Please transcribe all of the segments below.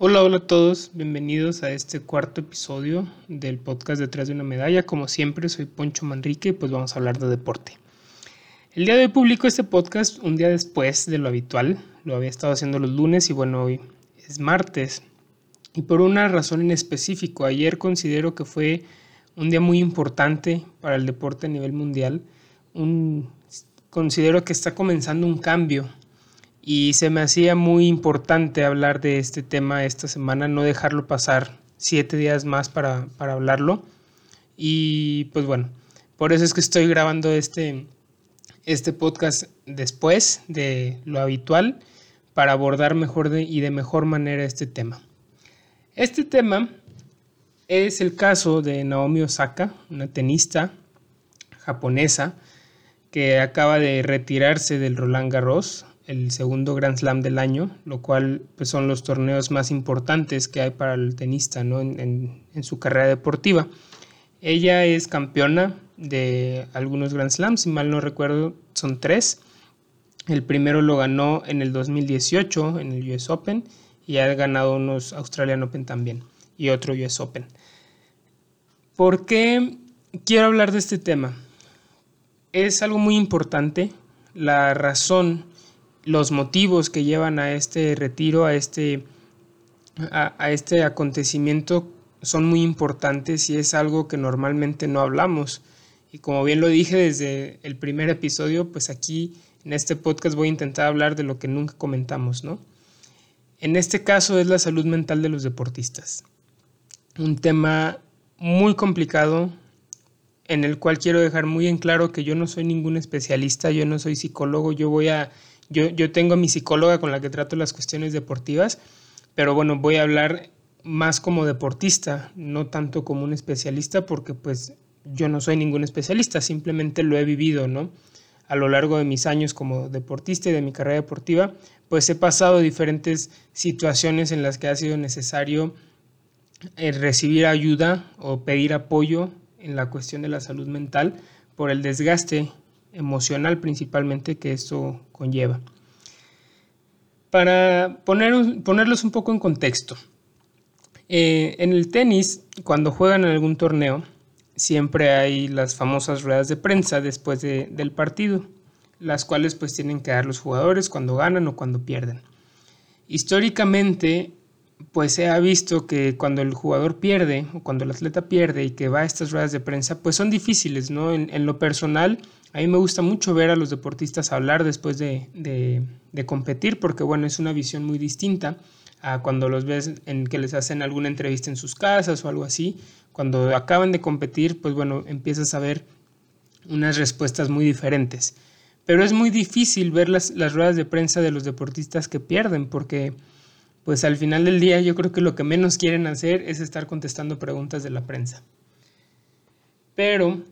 Hola, hola a todos, bienvenidos a este cuarto episodio del podcast Detrás de una medalla. Como siempre, soy Poncho Manrique y pues vamos a hablar de deporte. El día de hoy publico este podcast un día después de lo habitual. Lo había estado haciendo los lunes y bueno, hoy es martes. Y por una razón en específico, ayer considero que fue un día muy importante para el deporte a nivel mundial. Un, considero que está comenzando un cambio y se me hacía muy importante hablar de este tema esta semana, no dejarlo pasar siete días más para, para hablarlo. Y pues bueno, por eso es que estoy grabando este, este podcast después de lo habitual para abordar mejor y de mejor manera este tema. Este tema es el caso de Naomi Osaka, una tenista japonesa que acaba de retirarse del Roland Garros el segundo Grand Slam del año, lo cual pues, son los torneos más importantes que hay para el tenista ¿no? en, su carrera deportiva. Ella es campeona de algunos Grand Slams, si mal no recuerdo, son tres. El primero lo ganó en el 2018 en el US Open y ha ganado unos Australian Open también y otro US Open. ¿Por qué quiero hablar de este tema? Es algo muy importante. La razón los motivos que llevan a este retiro, a este, a, este acontecimiento, son muy importantes y es algo que normalmente no hablamos. Y como bien lo dije desde el primer episodio, pues aquí en este podcast voy a intentar hablar de lo que nunca comentamos, ¿no? En este caso es la salud mental de los deportistas. Un tema muy complicado en el cual quiero dejar muy en claro que yo no soy ningún especialista, yo no soy psicólogo, yo voy a yo, tengo a mi psicóloga con la que trato las cuestiones deportivas, pero bueno, voy a hablar más como deportista, no tanto como un especialista, porque pues yo no soy ningún especialista, simplemente lo he vivido, ¿no? A lo largo de mis años como deportista y de mi carrera deportiva, pues he pasado diferentes situaciones en las que ha sido necesario eh, recibir ayuda o pedir apoyo en la cuestión de la salud mental por el desgaste emocional principalmente que esto conlleva. Para poner, ponerlos un poco en contexto, eh, en el tenis, cuando juegan en algún torneo, siempre hay las famosas ruedas de prensa después del partido, las cuales pues tienen que dar los jugadores cuando ganan o cuando pierden. Históricamente, pues se ha visto que cuando el jugador pierde o cuando el atleta pierde y que va a estas ruedas de prensa, pues son difíciles, ¿no? En, lo personal, a mí me gusta mucho ver a los deportistas hablar después de, de, competir, porque bueno, es una visión muy distinta a cuando los ves en que les hacen alguna entrevista en sus casas o algo así. Cuando acaban de competir, pues bueno, empiezas a ver unas respuestas muy diferentes. Pero es muy difícil ver las, las ruedas de prensa de los deportistas que pierden, porque pues al final del día yo creo que lo que menos quieren hacer es estar contestando preguntas de la prensa. Pero,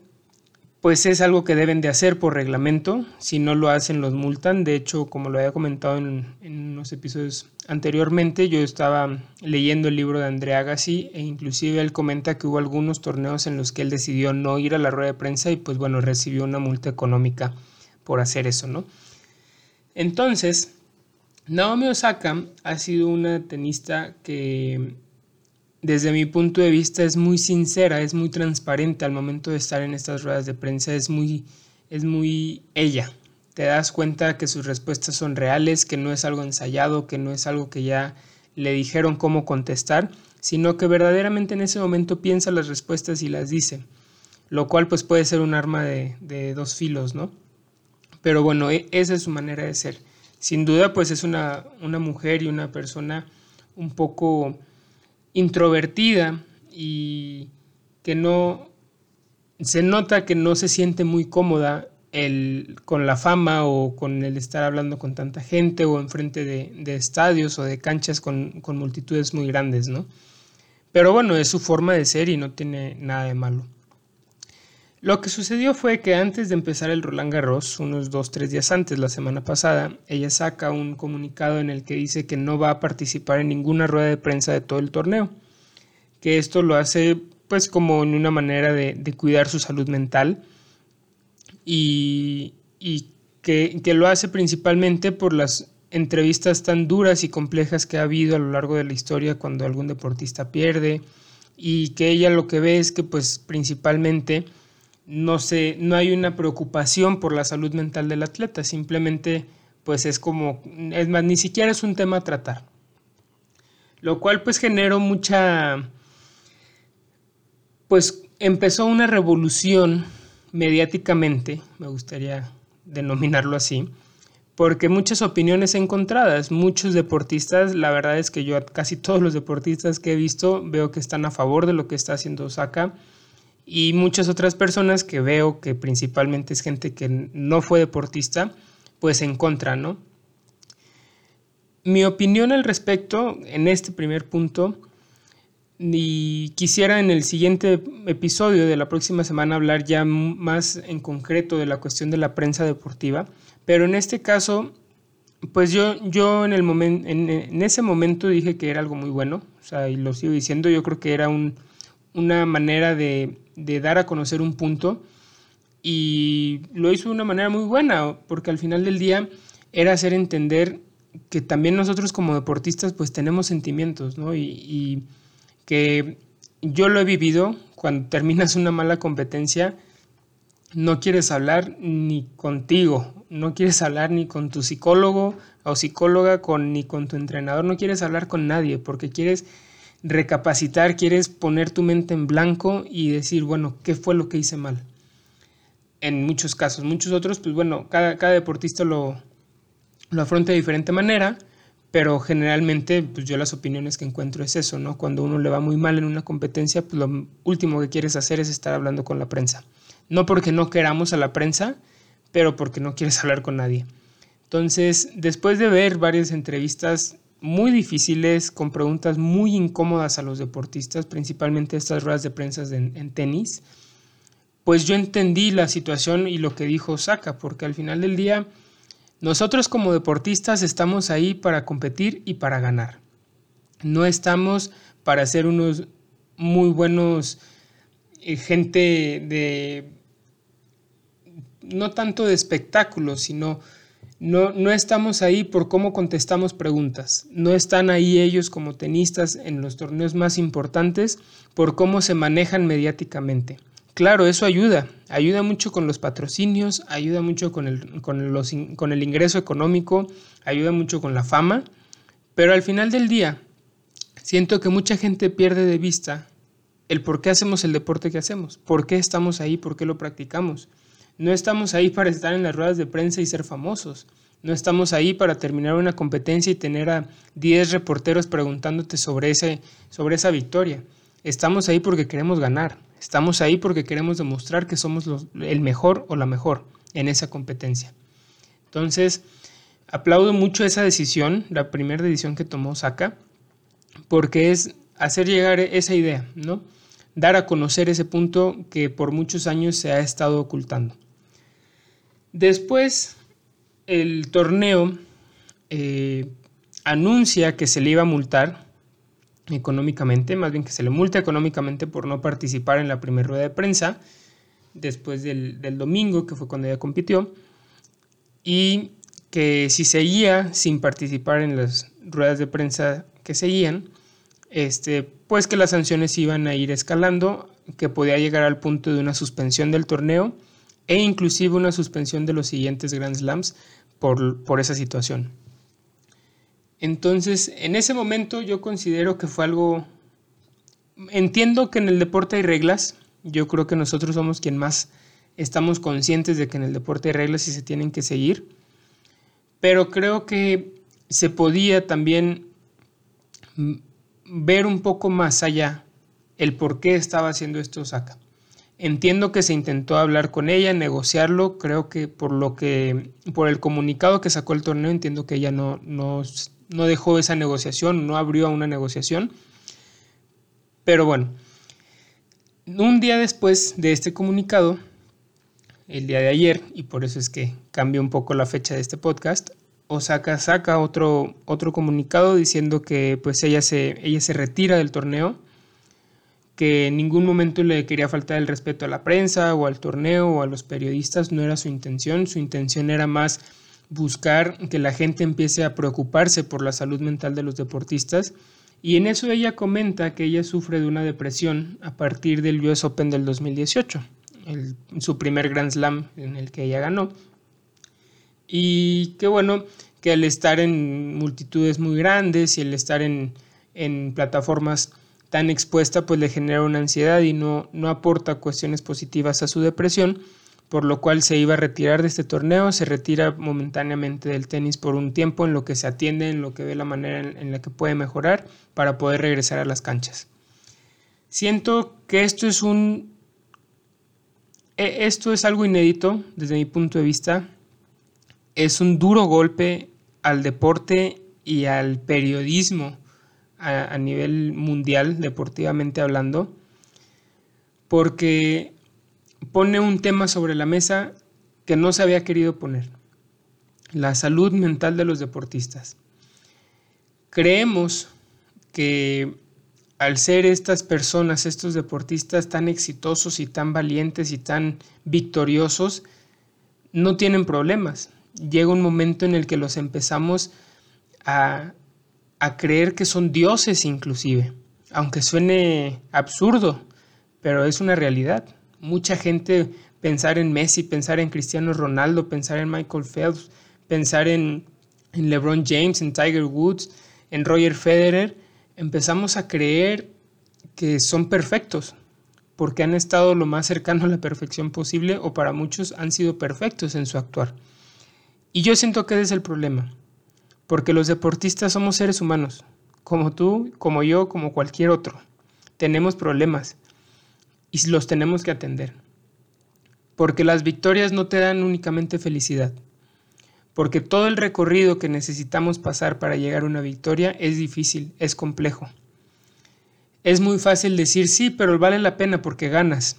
pues es algo que deben de hacer por reglamento, si no lo hacen los multan. De hecho, como lo había comentado en, unos episodios anteriormente, yo estaba leyendo el libro de Andrea Agassi e inclusive él comenta que hubo algunos torneos en los que él decidió no ir a la rueda de prensa y pues bueno, recibió una multa económica por hacer eso, ¿no? Entonces, Naomi Osaka ha sido una tenista que desde mi punto de vista es muy sincera, es muy transparente al momento de estar en estas ruedas de prensa, es muy, es muy ella. Te das cuenta que sus respuestas son reales, que no es algo ensayado, que no es algo que ya le dijeron cómo contestar, sino que verdaderamente en ese momento piensa las respuestas y las dice, lo cual pues puede ser un arma de, de dos filos, ¿no? Pero bueno, e, esa es su manera de ser sin duda pues es una, mujer y una persona un poco introvertida y que no se nota que no se siente muy cómoda el, con la fama o con el estar hablando con tanta gente o enfrente de, de estadios o de canchas con, con multitudes muy grandes, ¿no? Pero bueno, es su forma de ser y no tiene nada de malo. Lo que sucedió fue que antes de empezar el Roland Garros, unos dos, tres días antes, la semana pasada, ella saca un comunicado en el que dice que no va a participar en ninguna rueda de prensa de todo el torneo, que esto lo hace pues como en una manera de, cuidar su salud mental y, que, lo hace principalmente por las entrevistas tan duras y complejas que ha habido a lo largo de la historia cuando algún deportista pierde y que ella lo que ve es que pues principalmente no, se, no hay una preocupación por la salud mental del atleta, simplemente pues es como, es más, ni siquiera es un tema a tratar. Lo cual pues generó mucha, pues empezó una revolución mediáticamente, me gustaría denominarlo así, porque muchas opiniones encontradas, muchos deportistas, la verdad es que yo casi todos los deportistas que he visto veo que están a favor de lo que está haciendo Osaka y muchas otras personas que veo que principalmente es gente que no fue deportista, pues en contra, ¿no? Mi opinión al respecto en este primer punto, y quisiera en el siguiente episodio de la próxima semana hablar ya más en concreto de la cuestión de la prensa deportiva, pero en este caso, pues yo, yo en, el momento en, ese momento dije que era algo muy bueno, o sea, y lo sigo diciendo, yo creo que era una manera de dar a conocer un punto y lo hizo de una manera muy buena, porque al final del día era hacer entender que también nosotros como deportistas pues tenemos sentimientos, ¿no? Y, que yo lo he vivido, cuando terminas una mala competencia, no quieres hablar ni contigo, no quieres hablar ni con tu psicólogo o psicóloga, con, ni con tu entrenador, no quieres hablar con nadie, porque quieres recapacitar, quieres poner tu mente en blanco y decir, bueno, ¿qué fue lo que hice mal? En muchos casos, muchos otros, pues bueno, cada, cada deportista lo, lo afronta de diferente manera, pero generalmente pues yo las opiniones que encuentro es eso, ¿no? Cuando uno le va muy mal en una competencia, pues lo último que quieres hacer es estar hablando con la prensa. No porque no queramos a la prensa, pero porque no quieres hablar con nadie. Entonces, después de ver varias entrevistas muy difíciles, con preguntas muy incómodas a los deportistas, principalmente estas ruedas de prensa en, tenis, pues yo entendí la situación y lo que dijo Osaka, porque al final del día nosotros como deportistas estamos ahí para competir y para ganar. No estamos para ser unos muy buenos eh, gente de no tanto de espectáculos, sino no, no estamos ahí por cómo contestamos preguntas. No están ahí ellos como tenistas en los torneos más importantes por cómo se manejan mediáticamente. Claro, eso ayuda. Ayuda mucho con los patrocinios, ayuda mucho con el, con, con el ingreso económico, ayuda mucho con la fama. Pero al final del día, siento que mucha gente pierde de vista el por qué hacemos el deporte que hacemos, por qué estamos ahí, por qué lo practicamos. No estamos ahí para estar en las ruedas de prensa y ser famosos. No estamos ahí para terminar una competencia y tener a 10 reporteros preguntándote sobre, sobre esa victoria. Estamos ahí porque queremos ganar. Estamos ahí porque queremos demostrar que somos el mejor o la mejor en esa competencia. Entonces, aplaudo mucho esa decisión, la primera decisión que tomó Saka, porque es hacer llegar esa idea, ¿no? Dar a conocer ese punto que por muchos años se ha estado ocultando. Después, el torneo eh, anuncia que se le iba a multar económicamente, más bien que se le multa económicamente por no participar en la primera rueda de prensa, después del, domingo, que fue cuando ella compitió, y que si seguía sin participar en las ruedas de prensa que seguían, este, pues que las sanciones iban a ir escalando, que podía llegar al punto de una suspensión del torneo e inclusive una suspensión de los siguientes Grand Slams por, por esa situación. Entonces, en ese momento yo considero que fue algo... Entiendo que en el deporte hay reglas, yo creo que nosotros somos quien más estamos conscientes de que en el deporte hay reglas y se tienen que seguir, pero creo que se podía también ver un poco más allá el por qué estaba haciendo esto Osaka. Entiendo que se intentó hablar con ella, negociarlo, creo que por lo que, por el comunicado que sacó el torneo, entiendo que ella no, no, no dejó esa negociación, no abrió a una negociación. Pero bueno, un día después de este comunicado, el día de ayer, y por eso es que cambia un poco la fecha de este podcast, Osaka saca otro, otro comunicado diciendo que pues ella se, ella se retira del torneo que en ningún momento le quería faltar el respeto a la prensa o al torneo o a los periodistas, no era su intención, su intención era más buscar que la gente empiece a preocuparse por la salud mental de los deportistas. Y en eso ella comenta que ella sufre de una depresión a partir del US Open del 2018, su primer Grand Slam en el que ella ganó. Y que bueno, que al estar en multitudes muy grandes y el estar en, en plataformas tan expuesta, pues le genera una ansiedad y no, no aporta cuestiones positivas a su depresión por lo cual se iba a retirar de este torneo, se retira momentáneamente del tenis por un tiempo en lo que se atiende, en lo que ve la manera en, la que puede mejorar para poder regresar a las canchas. Siento que esto es un e, esto es algo inédito desde mi punto de vista. Es un duro golpe al deporte y al periodismo a, nivel mundial, deportivamente hablando, porque pone un tema sobre la mesa que no se había querido poner, la salud mental de los deportistas. Creemos que al ser estas personas, estos deportistas tan exitosos y tan valientes y tan victoriosos, no tienen problemas. Llega un momento en el que los empezamos a, a creer que son dioses inclusive, aunque suene absurdo, pero es una realidad mucha gente pensar en Messi, pensar en Cristiano Ronaldo, pensar en Michael Phelps, pensar en, LeBron James, en Tiger Woods, en Roger Federer, empezamos a creer que son perfectos, porque han estado lo más cercano a la perfección posible o para muchos han sido perfectos en su actuar. Y yo siento que ese es el problema, porque los deportistas somos seres humanos, como tú, como yo, como cualquier otro. Tenemos problemas y los tenemos que atender. Porque las victorias no te dan únicamente felicidad. Porque todo el recorrido que necesitamos pasar para llegar a una victoria es difícil, es complejo. Es muy fácil decir sí, pero vale la pena porque ganas.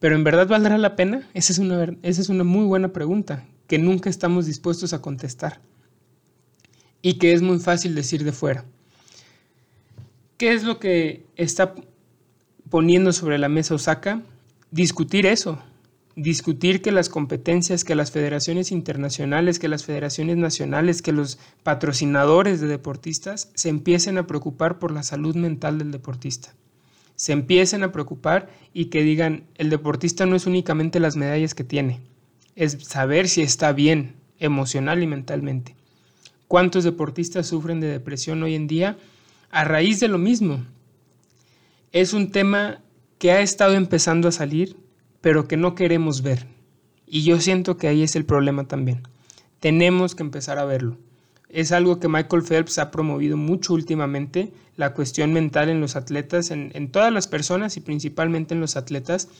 Pero ¿en verdad valdrá la pena? Esa es una, esa es una muy buena pregunta que nunca estamos dispuestos a contestar. Y que es muy fácil decir de fuera. ¿Qué es lo que está poniendo sobre la mesa Osaka, discutir eso, discutir que las competencias, que las federaciones internacionales, que las federaciones nacionales, que los patrocinadores de deportistas se empiecen a preocupar por la salud mental del deportista. Se empiecen a preocupar y que digan, el deportista no es únicamente las medallas que tiene, es saber si está bien emocional y mentalmente. ¿Cuántos deportistas sufren de depresión hoy en día a raíz de lo mismo? es un tema que ha estado empezando a salir, pero que no queremos ver. Y yo siento que ahí es el problema también. Tenemos que empezar a verlo. Es algo que Michael Phelps ha promovido mucho últimamente, la cuestión mental en los atletas, en, todas las personas y principalmente en los atletas.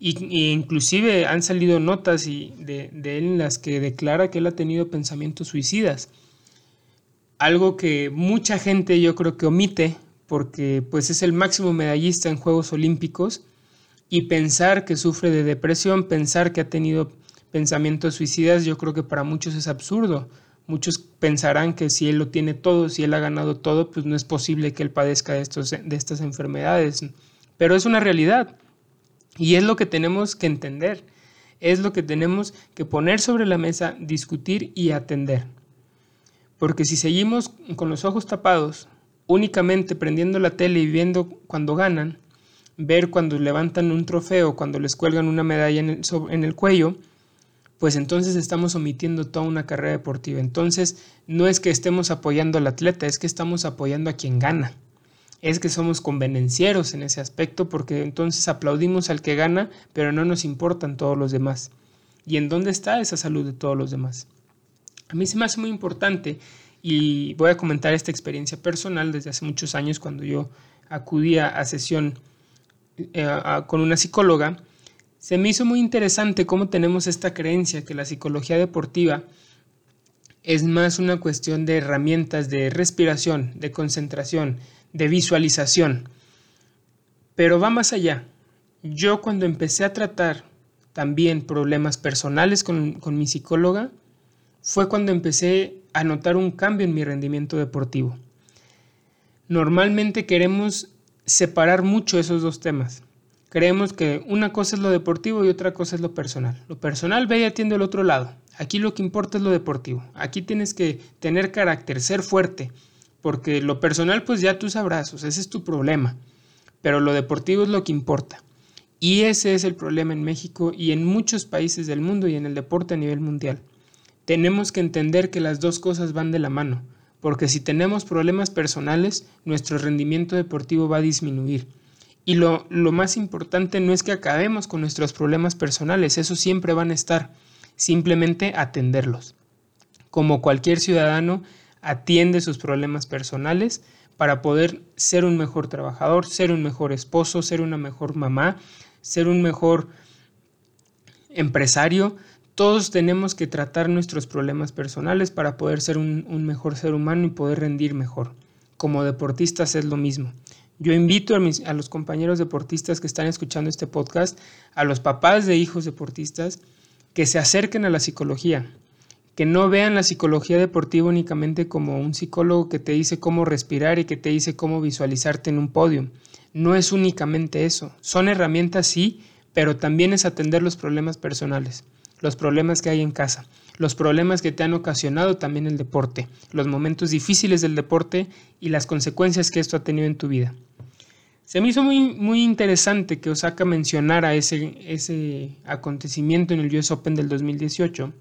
Y, inclusive han salido notas y de, de él en las que declara que él ha tenido pensamientos suicidas. Algo que mucha gente yo creo que omite porque pues es el máximo medallista en Juegos Olímpicos y pensar que sufre de depresión, pensar que ha tenido pensamientos suicidas, yo creo que para muchos es absurdo. Muchos pensarán que si él lo tiene todo, si él ha ganado todo, pues no es posible que él padezca de, estos, de estas enfermedades. Pero es una realidad y es lo que tenemos que entender, es lo que tenemos que poner sobre la mesa, discutir y atender. Porque si seguimos con los ojos tapados únicamente prendiendo la tele y viendo cuando ganan, ver cuando levantan un trofeo, cuando les cuelgan una medalla en el, en el cuello, pues entonces estamos omitiendo toda una carrera deportiva. Entonces no es que estemos apoyando al atleta, es que estamos apoyando a quien gana. Es que somos convenencieros en ese aspecto porque entonces aplaudimos al que gana, pero no nos importan todos los demás. ¿Y en dónde está esa salud de todos los demás? A mí se me hace muy importante y voy a comentar esta experiencia personal desde hace muchos años cuando yo acudía a sesión eh, con una psicóloga. Se me hizo muy interesante cómo tenemos esta creencia que la psicología deportiva es más una cuestión de herramientas de respiración, de concentración, de visualización. Pero va más allá. Yo cuando empecé a tratar también problemas personales con, con mi psicóloga, fue cuando empecé a notar un cambio en mi rendimiento deportivo. Normalmente queremos separar mucho esos dos temas. creemos que una cosa es lo deportivo y otra cosa es lo personal. Lo personal ve y atiende al otro lado. Aquí lo que importa es lo deportivo. Aquí tienes que tener carácter, ser fuerte, porque lo personal pues ya tus abrazos, ese es tu problema. Pero lo deportivo es lo que importa. Y ese es el problema en México y en muchos países del mundo y en el deporte a nivel mundial. Tenemos que entender que las dos cosas van de la mano, porque si tenemos problemas personales, nuestro rendimiento deportivo va a disminuir. Y lo, lo más importante no es que acabemos con nuestros problemas personales, eso siempre van a estar, simplemente atenderlos. Como cualquier ciudadano, atiende sus problemas personales para poder ser un mejor trabajador, ser un mejor esposo, ser una mejor mamá, ser un mejor empresario. Todos tenemos que tratar nuestros problemas personales para poder ser un, mejor ser humano y poder rendir mejor. Como deportistas es lo mismo. Yo invito a, a los compañeros deportistas que están escuchando este podcast, a los papás de hijos deportistas, que se acerquen a la psicología, que no vean la psicología deportiva únicamente como un psicólogo que te dice cómo respirar y que te dice cómo visualizarte en un podio. No es únicamente eso, son herramientas sí, pero también es atender los problemas personales, los problemas que hay en casa, los problemas que te han ocasionado también el deporte, los momentos difíciles del deporte y las consecuencias que esto ha tenido en tu vida. Se me hizo muy, muy interesante que Osaka mencionara ese, ese acontecimiento en el US Open del 2018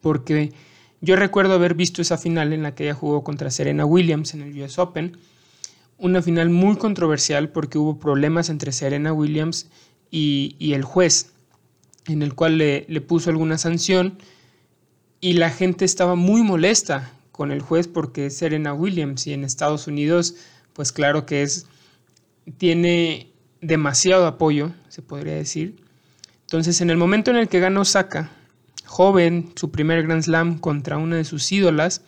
porque yo recuerdo haber visto esa final en la que ella jugó contra Serena Williams en el US Open, una final muy controversial porque hubo problemas entre Serena Williams y, el juez, en el cual le, le puso alguna sanción y la gente estaba muy molesta con el juez porque es Serena Williams y en Estados Unidos, pues claro que es, tiene demasiado apoyo, se podría decir. Entonces, en el momento en el que ganó Osaka, joven, su primer Grand Slam contra una de sus ídolas,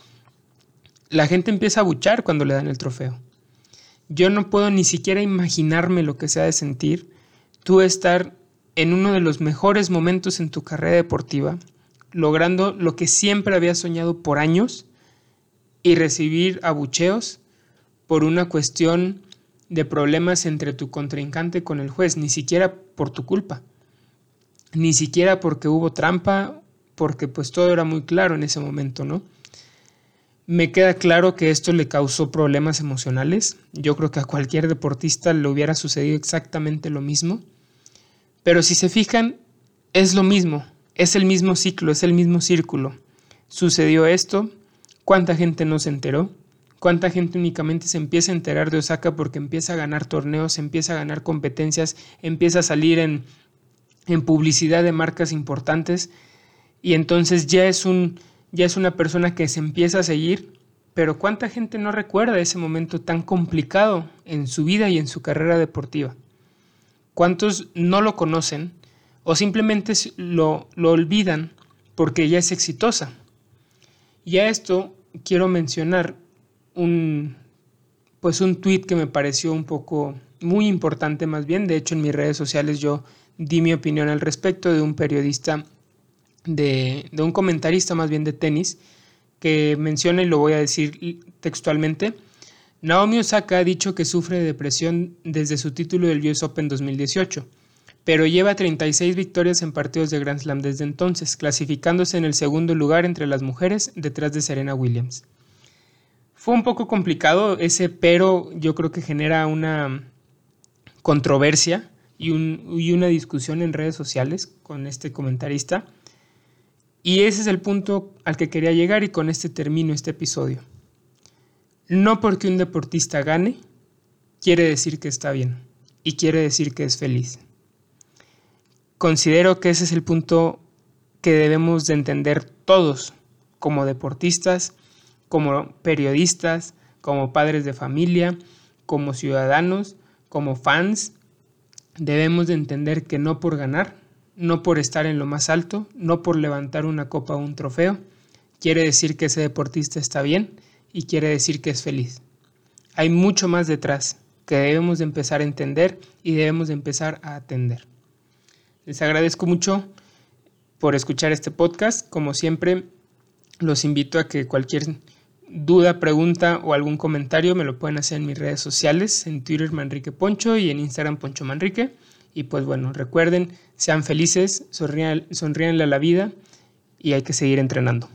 la gente empieza a buchar cuando le dan el trofeo. Yo no puedo ni siquiera imaginarme lo que sea de sentir tú estar en uno de los mejores momentos en tu carrera deportiva, logrando lo que siempre habías soñado por años y recibir abucheos por una cuestión de problemas entre tu contrincante con el juez, ni siquiera por tu culpa, ni siquiera porque hubo trampa porque pues todo era muy claro en ese momento, ¿no? Me queda claro que esto le causó problemas emocionales. Yo creo que a cualquier deportista le hubiera sucedido exactamente lo mismo. Pero si se fijan, es lo mismo, es el mismo ciclo, es el mismo círculo. Sucedió esto, ¿cuánta gente no se enteró? ¿Cuánta gente únicamente se empieza a enterar de Osaka porque empieza a ganar torneos, empieza a ganar competencias, empieza a salir en, en publicidad de marcas importantes y entonces ya es, un, ya es una persona que se empieza a seguir, pero ¿cuánta gente no recuerda ese momento tan complicado en su vida y en su carrera deportiva? ¿Cuántos no lo conocen o simplemente lo, lo olvidan porque ya es exitosa? Y a esto quiero mencionar un, pues un tweet que me pareció un poco muy importante más bien. De hecho, en mis redes sociales yo di mi opinión al respecto de un periodista de, un comentarista más bien de tenis que menciona, y lo voy a decir textualmente, Naomi Osaka ha dicho que sufre de depresión desde su título del US Open 2018, pero lleva 36 victorias en partidos de Grand Slam desde entonces, clasificándose en el segundo lugar entre las mujeres detrás de Serena Williams. Fue un poco complicado ese pero yo creo que genera una controversia y, y una discusión en redes sociales con este comentarista y ese es el punto al que quería llegar y con este termino este episodio. No porque un deportista gane, quiere decir que está bien y quiere decir que es feliz. Considero que ese es el punto que debemos de entender todos como deportistas, como periodistas, como padres de familia, como ciudadanos, como fans. Debemos de entender que no por ganar no por estar en lo más alto, no por levantar una copa o un trofeo, quiere decir que ese deportista está bien y quiere decir que es feliz. Hay mucho más detrás que debemos de empezar a entender y debemos de empezar a atender. Les agradezco mucho por escuchar este podcast. Como siempre, los invito a que cualquier duda, pregunta o algún comentario me lo pueden hacer en mis redes sociales, en Twitter Manrique Poncho y en Instagram Poncho Manrique Y pues bueno, recuerden, sean felices, sonríenle a la vida y hay que seguir entrenando.